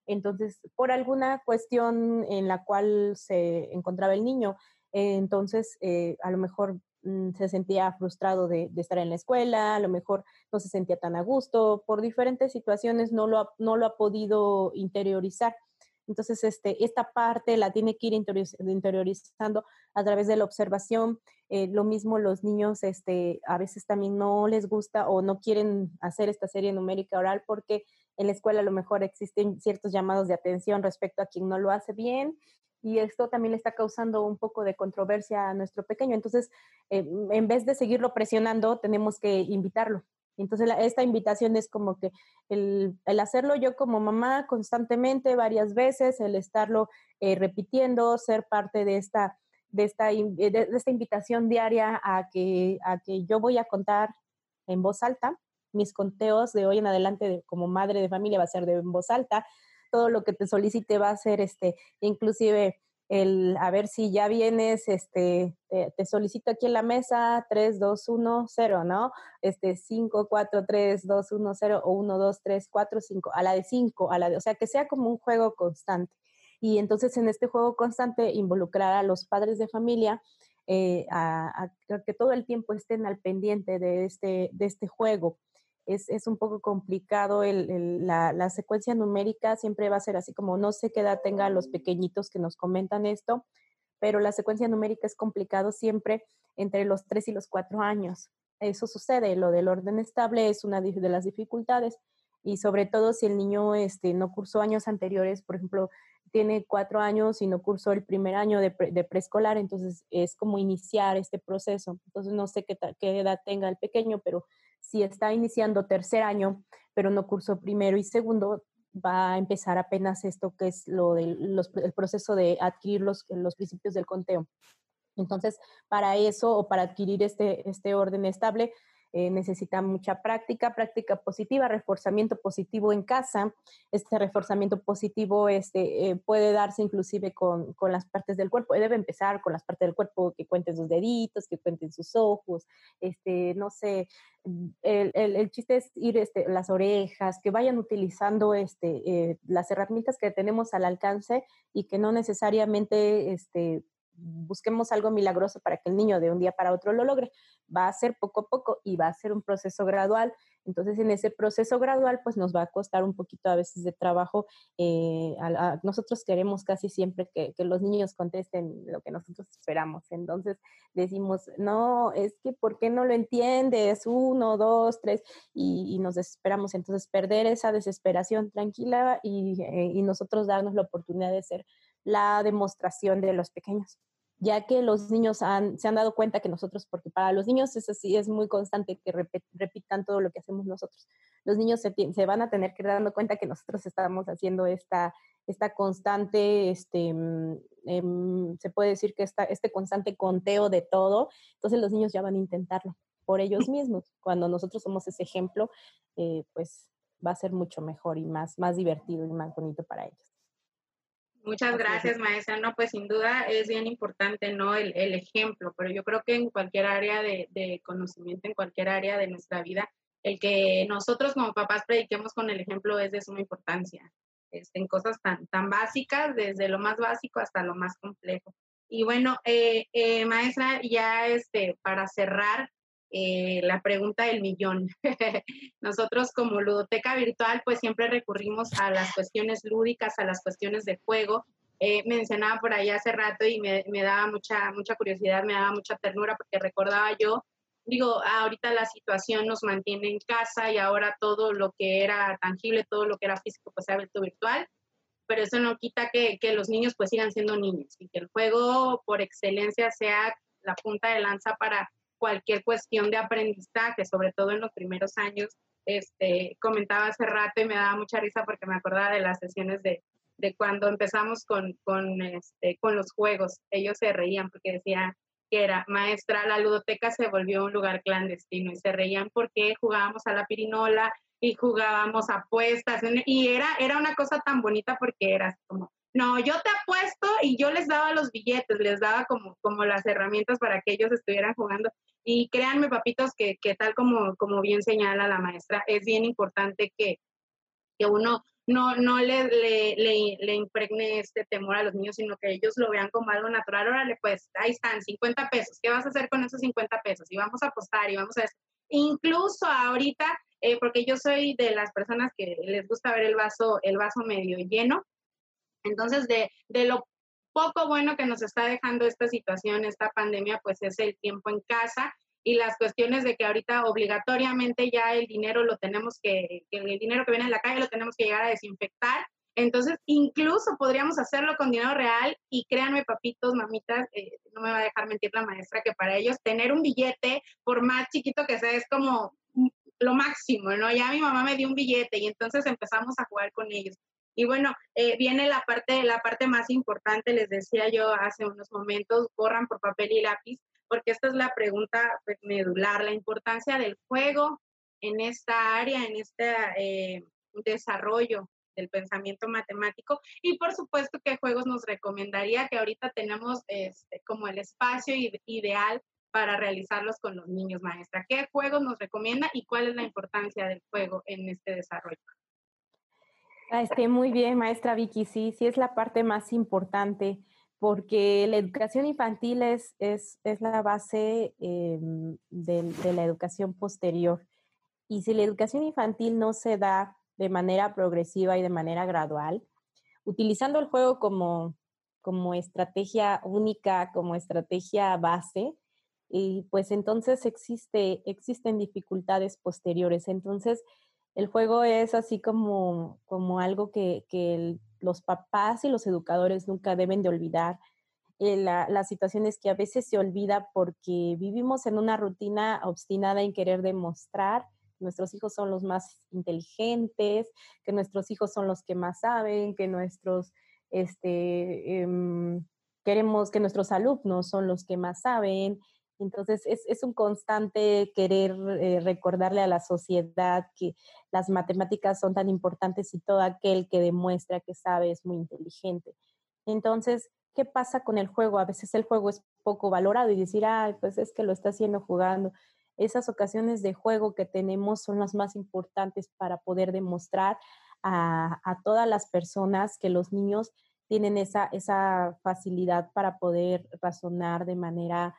Entonces, por alguna cuestión en la cual se encontraba el niño, entonces eh, a lo mejor mm, se sentía frustrado de, estar en la escuela, a lo mejor no se sentía tan a gusto, por diferentes situaciones no lo ha podido interiorizar. Entonces, este, esta parte la tiene que ir interiorizando a través de la observación. Eh, lo mismo los niños este, a veces también no les gusta o no quieren hacer esta serie numérica oral porque en la escuela a lo mejor existen ciertos llamados de atención respecto a quien no lo hace bien y esto también está causando un poco de controversia a nuestro pequeño. Entonces, eh, en vez de seguirlo presionando, tenemos que invitarlo entonces, esta invitación es como que el, hacerlo yo como mamá constantemente, varias veces, el estarlo eh, repitiendo, ser parte de esta, de, esta, eh, de, esta invitación diaria a que, a que yo voy a contar en voz alta. Mis conteos de hoy en adelante como madre de familia va a ser de en voz alta. Todo lo que te solicite va a ser, este, inclusive el a ver si ya vienes, este, te, solicito aquí en la mesa 3, 2, 1, 0, ¿no? Este 5, 4, 3, 2, 1, 0 o 1, 2, 3, 4, 5, a la de 5, a la de, o sea, que sea como un juego constante. Y entonces en este juego constante involucrar a los padres de familia eh, a, a, que todo el tiempo estén al pendiente de este, de este juego es, un poco complicado. la, secuencia numérica siempre va a ser así como no sé qué edad tengan los pequeñitos que nos comentan esto, pero la secuencia numérica es complicado siempre entre los 3 y los 4 años. Eso sucede, lo del orden estable es una de las dificultades y sobre todo si el niño este, no cursó años anteriores, por ejemplo, tiene cuatro años y no cursó el primer año de, preescolar, entonces es como iniciar este proceso. Entonces no sé qué, qué edad tenga el pequeño, pero si está iniciando tercer año, pero no cursó primero y segundo, va a empezar apenas esto que es lo del el proceso de adquirir los, los principios del conteo. Entonces, para eso o para adquirir este, este orden estable, eh, necesita mucha práctica, práctica positiva, reforzamiento positivo en casa. Este reforzamiento positivo este, eh, puede darse inclusive con, con, las partes del cuerpo. Debe empezar con las partes del cuerpo, que cuenten sus deditos, que cuenten sus ojos, este, no sé, el, el, el chiste es ir este, las orejas, que vayan utilizando este, eh, las herramientas que tenemos al alcance y que no necesariamente este, busquemos algo milagroso para que el niño de un día para otro lo logre. Va a ser poco a poco y va a ser un proceso gradual. Entonces, en ese proceso gradual, pues nos va a costar un poquito a veces de trabajo. Eh, nosotros queremos casi siempre que, los niños contesten lo que nosotros esperamos. Entonces, decimos, no, es que ¿por qué no lo entiendes? Uno, dos, tres, y, nos desesperamos. Entonces, perder esa desesperación tranquila y, eh, y nosotros darnos la oportunidad de ser la demostración de los pequeños ya que los niños se han dado cuenta que nosotros, porque para los niños es así, es muy constante que repitan todo lo que hacemos nosotros. Los niños se, van a tener que ir dando cuenta que nosotros estamos haciendo esta, esta constante, este, mm, em, se puede decir que esta, este constante conteo de todo, entonces los niños ya van a intentarlo por ellos [LAUGHS] mismos. Cuando nosotros somos ese ejemplo, eh, pues va a ser mucho mejor y más, más divertido y más bonito para ellos. Muchas gracias, maestra. No, pues sin duda es bien importante, ¿no? El, el ejemplo, pero yo creo que en cualquier área de, de, conocimiento, en cualquier área de nuestra vida, el que nosotros como papás prediquemos con el ejemplo es de suma importancia, este, en cosas tan, tan básicas, desde lo más básico hasta lo más complejo. Y bueno, eh, eh, maestra, ya este, para cerrar, eh, la pregunta del millón. [LAUGHS] Nosotros como ludoteca virtual, pues siempre recurrimos a las cuestiones lúdicas, a las cuestiones de juego. Eh, mencionaba por ahí hace rato y me, me, daba mucha, mucha curiosidad, me daba mucha ternura porque recordaba yo, digo, ahorita la situación nos mantiene en casa y ahora todo lo que era tangible, todo lo que era físico, pues se ha vuelto virtual pero eso no quita que, que, los niños pues sigan siendo niños y que el juego por excelencia sea la punta de lanza para cualquier cuestión de aprendizaje, sobre todo en los primeros años. Este, comentaba hace rato y me daba mucha risa porque me acordaba de las sesiones de, de cuando empezamos con, con, este, con los juegos. Ellos se reían porque decían que era maestra, la ludoteca se volvió un lugar clandestino y se reían porque jugábamos a la pirinola y jugábamos apuestas y era, era una cosa tan bonita porque era como, no, yo te apuesto y yo les daba los billetes, les daba como, como las herramientas para que ellos estuvieran jugando. Y créanme, papitos, que, que tal como, como bien señala la maestra, es bien importante que, que uno no, no le, le, le, impregne este temor a los niños, sino que ellos lo vean como algo natural. Órale, pues ahí están, 50 pesos. ¿Qué vas a hacer con esos 50 pesos? Y vamos a apostar y vamos a... Incluso ahorita, eh, porque yo soy de las personas que les gusta ver el vaso, el vaso medio lleno, entonces, de, de lo poco bueno que nos está dejando esta situación, esta pandemia, pues es el tiempo en casa y las cuestiones de que ahorita obligatoriamente ya el dinero lo tenemos que, el dinero que viene en la calle lo tenemos que llegar a desinfectar. Entonces, incluso podríamos hacerlo con dinero real y créanme, papitos, mamitas, eh, no me va a dejar mentir la maestra, que para ellos tener un billete, por más chiquito que sea, es como lo máximo, ¿no? Ya mi mamá me dio un billete y entonces empezamos a jugar con ellos. Y bueno, eh, viene la parte, la parte más importante, les decía yo hace unos momentos, corran por papel y lápiz, porque esta es la pregunta pues, medular, la importancia del juego en esta área, en este eh, desarrollo del pensamiento matemático y por supuesto qué juegos nos recomendaría que ahorita tenemos este, como el espacio ideal para realizarlos con los niños maestra. ¿Qué juegos nos recomienda y cuál es la importancia del juego en este desarrollo? Ah, este, muy bien, maestra Vicky, sí, sí es la parte más importante porque la educación infantil es, es, es la base em, de, de, la educación posterior. Y si la educación infantil no se da de manera progresiva y de manera gradual, utilizando el juego como, como estrategia única, como estrategia base, y pues entonces existe, existen dificultades posteriores. Entonces, el juego es así como, como algo que, que los papás y los educadores nunca deben de olvidar. Eh, la, la, situación es que a veces se olvida porque vivimos en una rutina obstinada en querer demostrar que nuestros hijos son los más inteligentes, que nuestros hijos son los que más saben, que nuestros, este, em, queremos que nuestros alumnos son los que más saben, Entonces, es, un constante querer eh, recordarle a la sociedad que las matemáticas son tan importantes y todo aquel que demuestra que sabe es muy inteligente. Entonces, ¿qué pasa con el juego? A veces el juego es poco valorado y decir, ay, pues es que lo está haciendo jugando. Esas ocasiones de juego que tenemos son las más importantes para poder demostrar a, a todas las personas que los niños tienen esa, esa facilidad para poder razonar de manera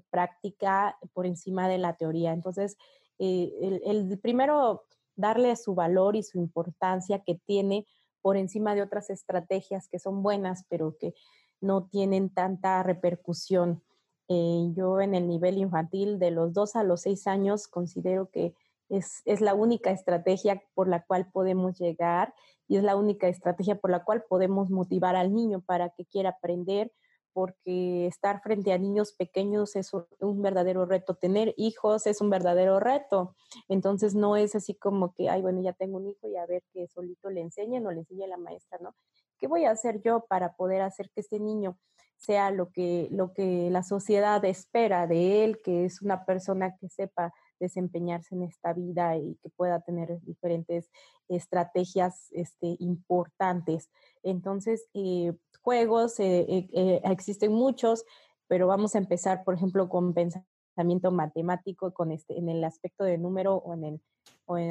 práctica por encima de la teoría. Entonces, eh, el, primero, darle su valor y su importancia que tiene por encima de otras estrategias que son buenas, pero que no tienen tanta repercusión. Eh, yo en el nivel infantil de los dos a los seis años considero que es, es, la única estrategia por la cual podemos llegar y es la única estrategia por la cual podemos motivar al niño para que quiera aprender, porque estar frente a niños pequeños es un verdadero reto, tener hijos es un verdadero reto, entonces no es así como que, ay, bueno, ya tengo un hijo y a ver que solito le enseñen o le enseñe la maestra, ¿no? ¿Qué voy a hacer yo para poder hacer que este niño sea lo que, lo que la sociedad espera de él, que es una persona que sepa desempeñarse en esta vida y que pueda tener diferentes estrategias este, importantes. Entonces, eh, juegos, eh, eh, existen muchos, pero vamos a empezar, por ejemplo, con pensamiento matemático, con este, en el aspecto de número o en el,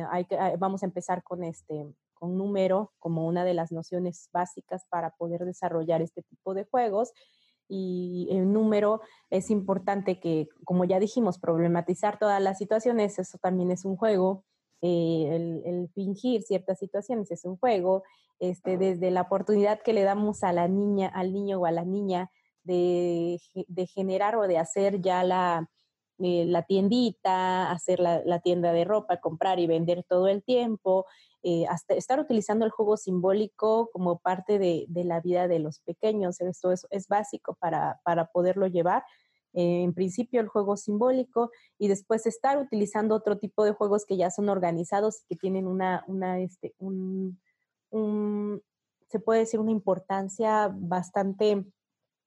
hay que, ah, vamos a empezar con este, con número como una de las nociones básicas para poder desarrollar este tipo de juegos y el número es importante que, como ya dijimos, problematizar todas las situaciones, eso también es un juego. Eh, el, fingir ciertas situaciones es un juego, este, desde la oportunidad que le damos a la niña, al niño o a la niña de, de generar o de hacer ya la, eh, la tiendita, hacer la, la, tienda de ropa, comprar y vender todo el tiempo, eh, hasta estar utilizando el juego simbólico como parte de, la vida de los pequeños. Esto es, básico para, poderlo llevar. Eh, en principio el juego simbólico y después estar utilizando otro tipo de juegos que ya son organizados y que tienen una, una este, un, se puede decir, una importancia bastante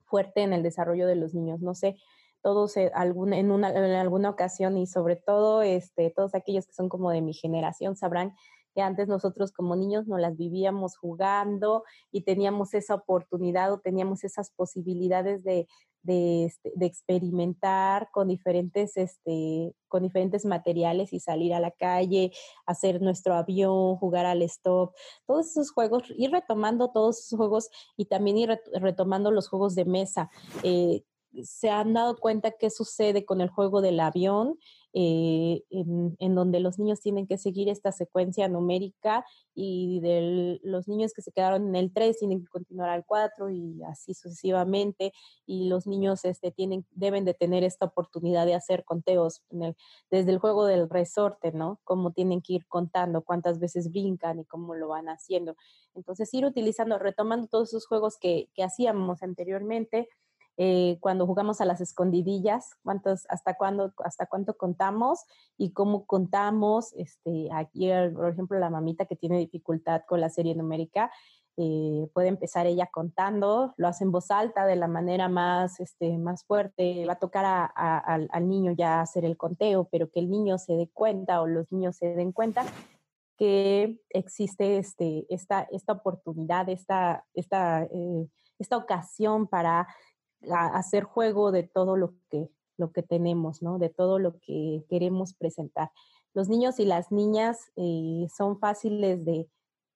fuerte en el desarrollo de los niños. No sé, todos en, alguna, en, una, ocasión y sobre todo este, todos aquellos que son como de mi generación sabrán que antes nosotros como niños no las vivíamos jugando y teníamos esa oportunidad o teníamos esas posibilidades de, este, de, experimentar con diferentes, este, con diferentes materiales y salir a la calle, hacer nuestro avión, jugar al stop, todos esos juegos, ir retomando todos esos juegos y también ir retomando los juegos de mesa. Eh, se han dado cuenta qué sucede con el juego del avión eh, en, donde los niños tienen que seguir esta secuencia numérica y de los niños que se quedaron en el 3 tienen que continuar al 4 y así sucesivamente y los niños este, tienen, deben de tener esta oportunidad de hacer conteos desde el juego del resorte, ¿no? Cómo tienen que ir contando, cuántas veces brincan y cómo lo van haciendo. Entonces ir utilizando, retomando todos esos juegos que, que hacíamos anteriormente eh, cuando jugamos a las escondidillas, cuántos, hasta cuándo, hasta cuánto contamos y cómo contamos. Este, aquí, por ejemplo, la mamita que tiene dificultad con la serie numérica, eh, puede empezar ella contando, lo hace en voz alta de la manera más, este, más fuerte, va a tocar al, niño ya hacer el conteo, pero que el niño se dé cuenta o los niños se den cuenta que existe este, esta, esta oportunidad, esta, esta, eh, esta ocasión para hacer juego de todo lo que, lo que tenemos, ¿no? De todo lo que queremos presentar. Los niños y las niñas eh, son fáciles de,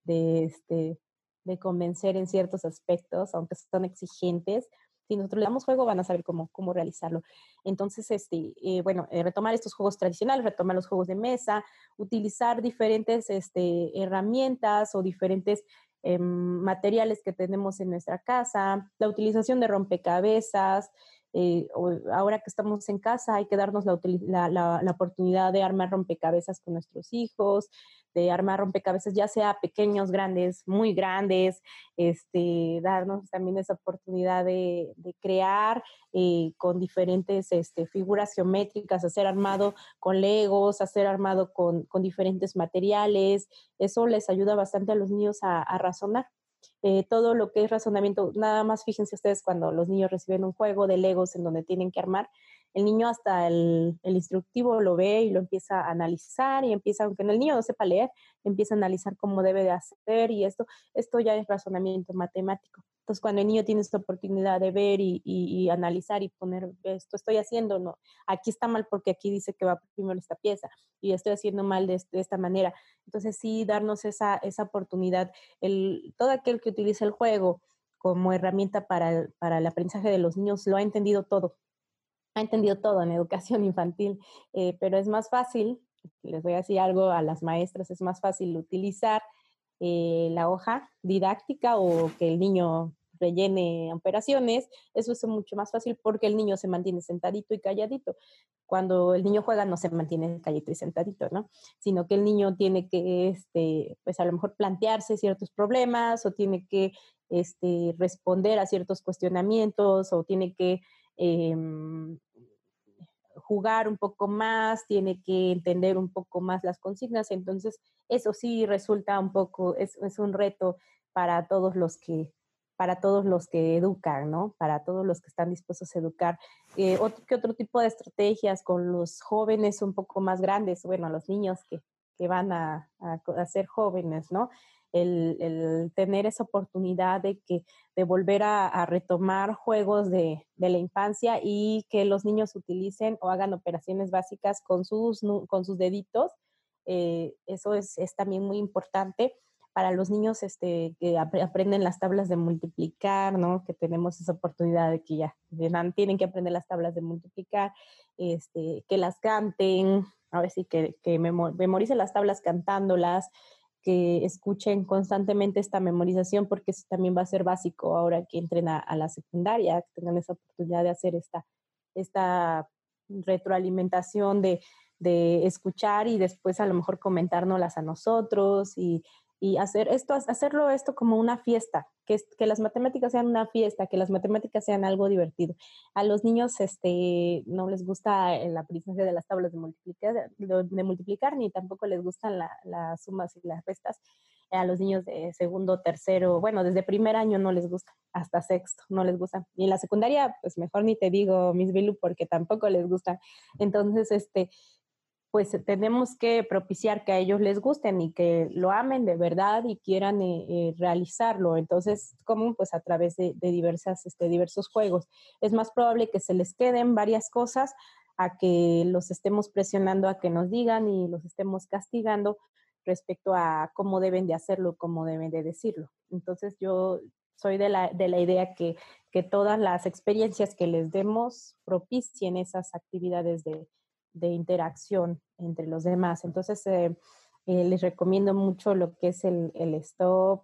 de, este, de convencer en ciertos aspectos, aunque son exigentes. Si nosotros le damos juego, van a saber cómo, cómo realizarlo. Entonces, este, eh, bueno, eh, retomar estos juegos tradicionales, retomar los juegos de mesa, utilizar diferentes este, herramientas o diferentes Em, materiales que tenemos en nuestra casa, la utilización de rompecabezas. Eh, ahora que estamos en casa hay que darnos la, oportunidad de armar rompecabezas con nuestros hijos, de armar rompecabezas, ya sea pequeños, grandes, muy grandes, este, darnos también esa oportunidad de, crear eh, con diferentes este, figuras geométricas, hacer armado con legos, hacer armado con, diferentes materiales. Eso les ayuda bastante a los niños a, razonar. Eh, todo lo que es razonamiento, nada más fíjense ustedes cuando los niños reciben un juego de legos en donde tienen que armar, el niño hasta el, el, instructivo lo ve y lo empieza a analizar y empieza, aunque el niño no sepa leer, empieza a analizar cómo debe de hacer y esto, esto ya es razonamiento matemático. Entonces, cuando el niño tiene esta oportunidad de ver y, y, analizar y poner, esto estoy haciendo, no, aquí está mal porque aquí dice que va primero esta pieza y estoy haciendo mal de, esta manera. Entonces, sí, darnos esa, esa oportunidad, el, todo aquel que utiliza el juego como herramienta para para el aprendizaje de los niños lo ha entendido todo, ha entendido todo en educación [LAUGHS] infantil, eh, pero es más fácil, les voy a decir algo a las maestras, es más fácil utilizar eh, la hoja didáctica o que el niño rellene operaciones, eso es mucho más fácil porque el niño se mantiene sentadito y calladito. Cuando el niño juega no se mantiene calladito y sentadito, ¿no? Sino que el niño tiene que, este, pues a lo mejor plantearse ciertos problemas o tiene que este, responder a ciertos cuestionamientos o tiene que Em, jugar un poco más, tiene que entender un poco más las consignas. Entonces, eso sí resulta un poco, es, un reto para todos los que para todos los que educan, ¿no? Para todos los que están dispuestos a educar. Eh, ¿Qué otro tipo de estrategias con los jóvenes un poco más grandes? Bueno, los niños que, que van a, a, ser jóvenes, ¿no? El, tener esa oportunidad de, que, de volver a, retomar juegos de, la infancia y que los niños utilicen o hagan operaciones básicas con sus, con sus deditos. Eh, eso es, también muy importante para los niños este, que aprenden las tablas de multiplicar, ¿no? Que tenemos esa oportunidad de que ya tienen que aprender las tablas de multiplicar, este, que las canten, a ver si que, que memoricen las tablas cantándolas, que escuchen constantemente esta memorización porque eso también va a ser básico ahora que entren a, la secundaria, que tengan esa oportunidad de hacer esta, esta retroalimentación de, de escuchar y después a lo mejor comentárnoslas a nosotros y y hacer esto, hacerlo esto como una fiesta, que, que las matemáticas sean una fiesta, que las matemáticas sean algo divertido. A los niños este, no les gusta el aprendizaje de las tablas de multiplicar, de, multiplicar ni tampoco les gustan las sumas y las restas. A los niños de segundo, tercero, bueno, desde primer año no les gusta, hasta sexto no les gusta. Y en la secundaria, pues mejor ni te digo, Miss Bilu, porque tampoco les gusta. Entonces, este, pues tenemos que propiciar que a ellos les gusten y que lo amen de verdad y quieran eh, eh, realizarlo. Entonces, como pues a través de, diversas, este, diversos juegos. Es más probable que se les queden varias cosas a que los estemos presionando a que nos digan y los estemos castigando respecto a cómo deben de hacerlo, cómo deben de decirlo. Entonces, yo soy de la, de la idea que, que todas las experiencias que les demos propicien esas actividades de, de interacción entre los demás. Entonces, eh, eh, les recomiendo mucho lo que es el, el, stop,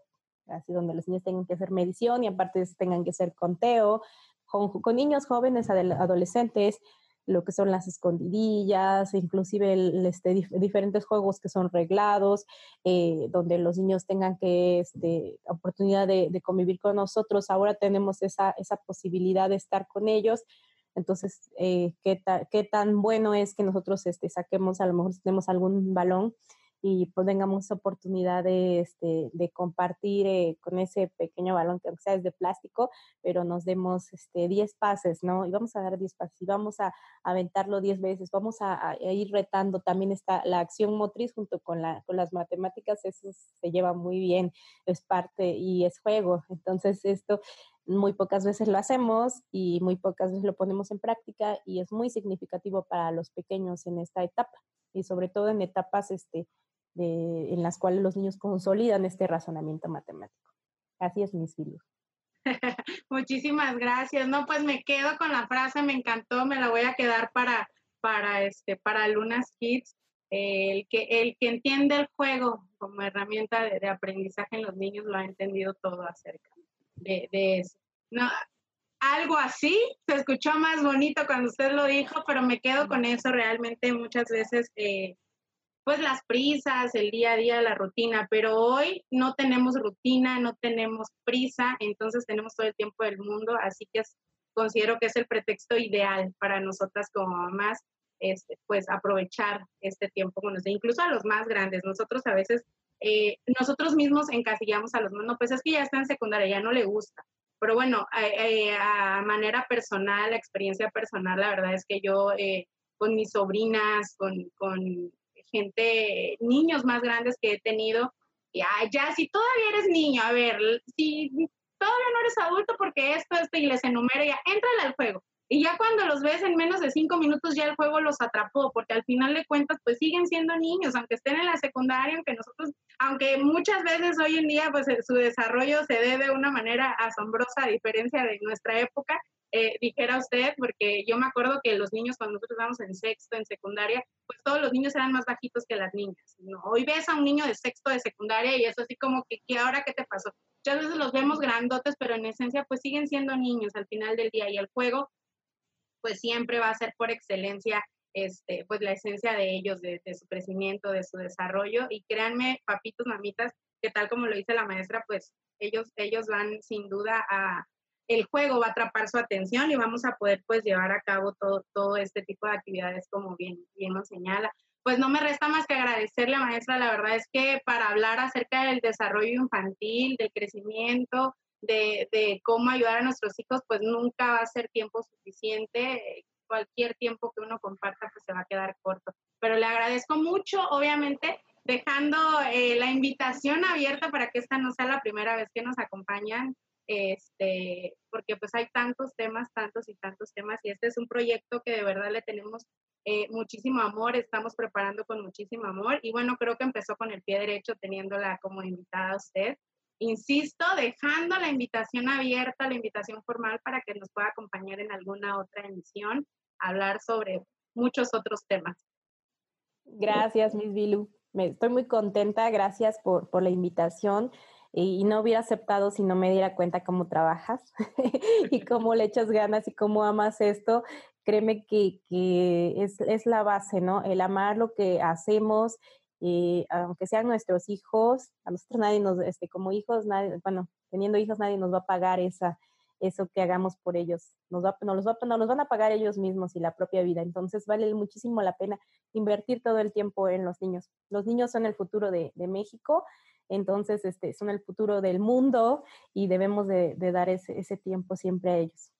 así donde los niños tengan que hacer medición y aparte tengan que hacer conteo, con, con niños jóvenes, adolescentes, lo que son las escondidillas, inclusive el, este, diferentes juegos que son reglados, eh, donde los niños tengan que, este, oportunidad de, de, convivir con nosotros. Ahora tenemos esa, esa posibilidad de estar con ellos entonces, eh, ¿qué, ¿qué, tan bueno es que nosotros este, saquemos, a lo mejor tenemos algún balón y pues tengamos oportunidad de, este, de compartir eh, con ese pequeño balón que sea es de plástico, pero nos demos este, 10 pases, ¿no? Y vamos a dar 10 pases y vamos a, aventarlo 10 veces, vamos a, a, ir retando también esta, la acción motriz junto con, la, con las matemáticas, eso se lleva muy bien, es parte y es juego. Entonces, esto muy pocas veces lo hacemos y muy pocas veces lo ponemos en práctica y es muy significativo para los pequeños en esta etapa y sobre todo en etapas este, de, en las cuales los niños consolidan este razonamiento matemático. Así es, mis hijos. [LAUGHS] Muchísimas gracias. No, pues me quedo con la frase, me encantó, me la voy a quedar para, para, este, para Lunas Kids. el, que, el que entiende el juego como herramienta de aprendizaje en los niños lo ha entendido todo acerca de, eso. No, algo así se escuchó más bonito cuando usted lo dijo, pero me quedo con eso realmente muchas veces, eh, pues las prisas, el día a día, la rutina, pero hoy no tenemos rutina, no tenemos prisa, entonces tenemos todo el tiempo del mundo, así que considero que es el pretexto ideal para nosotras como mamás, este, pues aprovechar este tiempo con nosotros, incluso a los más grandes. Nosotros a veces eh, nosotros mismos encasillamos a los no, pues es que ya está en secundaria, ya no le gusta. pero bueno, a manera personal, la experiencia personal, la verdad es que yo con mis sobrinas, con, con gente, niños más grandes que he tenido, ya, ya, si todavía eres niño, a ver, si todavía no eres adulto porque esto, esto, y les enumero, ya, entrale al juego. Y ya cuando los ves en menos de cinco minutos, ya el juego los atrapó, porque al final de cuentas, pues siguen siendo niños, aunque estén en la secundaria, aunque nosotros, aunque muchas veces hoy en día, pues su desarrollo se dé de una manera asombrosa, a diferencia de nuestra época, eh, dijera usted, porque yo me acuerdo que los niños cuando nosotros estábamos en sexto, en secundaria, pues todos los niños eran más bajitos que las niñas. Hoy ves a un niño de sexto de secundaria y eso así como que, ¿qué ahora qué te pasó? Muchas veces los vemos grandotes, pero en esencia pues siguen siendo niños al final del día y el juego pues siempre va a ser por excelencia este, pues la esencia de ellos, de, su crecimiento, de su desarrollo. Y créanme, papitos, mamitas, que tal como lo dice la maestra, pues ellos, ellos van sin duda a, el juego va a atrapar su atención y vamos a poder pues llevar a cabo todo, todo este tipo de actividades como bien, bien nos señala. Pues no me resta más que agradecerle, maestra. La verdad es que para hablar acerca del desarrollo infantil, del crecimiento, de, de cómo ayudar a nuestros hijos, pues nunca va a ser tiempo suficiente. Cualquier tiempo que uno comparta, pues se va a quedar corto. Pero le agradezco mucho, obviamente, dejando eh, la invitación abierta para que esta no sea la primera vez que nos acompañan este, porque pues hay tantos temas, tantos y tantos temas, y este es un proyecto que de verdad le tenemos eh, muchísimo amor, estamos preparando con muchísimo amor, y bueno, creo que empezó con el pie derecho teniéndola como invitada a usted. Insisto, dejando la invitación abierta, la invitación formal para que nos pueda acompañar en alguna otra emisión, hablar sobre muchos otros temas. Gracias, Miss Bilu. Me, estoy muy contenta, gracias por, por la invitación y no hubiera aceptado si no me diera cuenta cómo trabajas [LAUGHS] y cómo le echas ganas y cómo amas esto. Créeme que, es, es, la base, ¿no? El amar lo que hacemos, y aunque sean nuestros hijos, a nosotros nadie nos, este, como hijos, nadie, bueno, teniendo hijos nadie nos va a pagar esa, eso que hagamos por ellos. Nos, va, nos, los va, nos los van a pagar ellos mismos y la propia vida. Entonces vale muchísimo la pena invertir todo el tiempo en los niños. Los niños son el futuro de, de México entonces, este, son el futuro del mundo y debemos de, dar ese, tiempo siempre a ellos.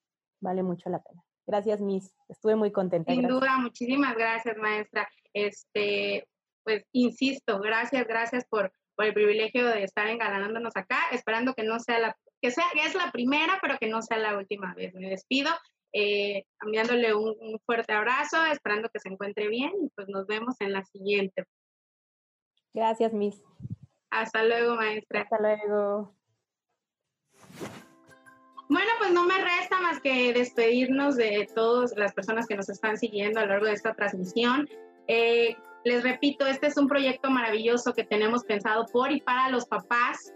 Vale mucho la pena. Gracias, Miss. Estuve muy contenta. Sin duda, muchísimas gracias, maestra. Este, pues, insisto, gracias, gracias por, el privilegio de estar engalanándonos acá, esperando que no sea la, que sea, es la primera, pero que no sea la última vez. Me despido, eh, enviándole un, un fuerte abrazo, esperando que se encuentre bien y pues nos vemos en la siguiente. Gracias, Miss. Hasta luego, maestra. Hasta luego. Bueno, pues no me resta más que despedirnos de todas las personas que nos están siguiendo a lo largo de esta transmisión. Eh, les repito, este es un proyecto maravilloso que tenemos pensado por y para los papás,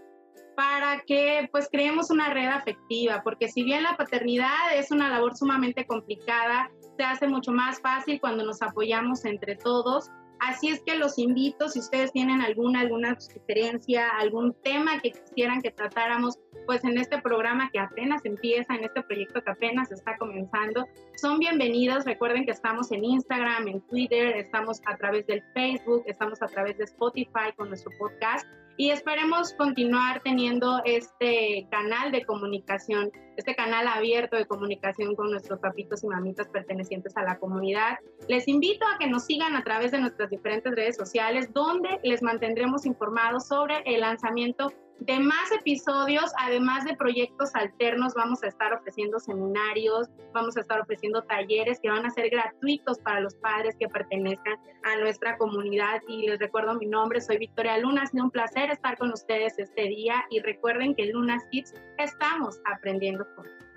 para que pues creemos una red afectiva, porque si bien la paternidad es una labor sumamente complicada, se hace mucho más fácil cuando nos apoyamos entre todos Así es que los invito, si ustedes tienen alguna, alguna sugerencia, algún tema que quisieran que tratáramos, pues en este programa que apenas empieza, en este proyecto que apenas está comenzando, son bienvenidos. Recuerden que estamos en Instagram, en Twitter, estamos a través del Facebook, estamos a través de Spotify con nuestro podcast y esperemos continuar teniendo este canal de comunicación, este canal abierto de comunicación con nuestros papitos y mamitas pertenecientes a la comunidad. Les invito a que nos sigan a través de nuestras diferentes redes sociales, donde les mantendremos informados sobre el lanzamiento de más episodios, además de proyectos alternos, vamos a estar ofreciendo seminarios, vamos a estar ofreciendo talleres que van a ser gratuitos para los padres que pertenezcan a nuestra comunidad. Y les recuerdo mi nombre, soy Victoria Luna, ha un placer estar con ustedes este día y recuerden que Luna Kids estamos aprendiendo juntos.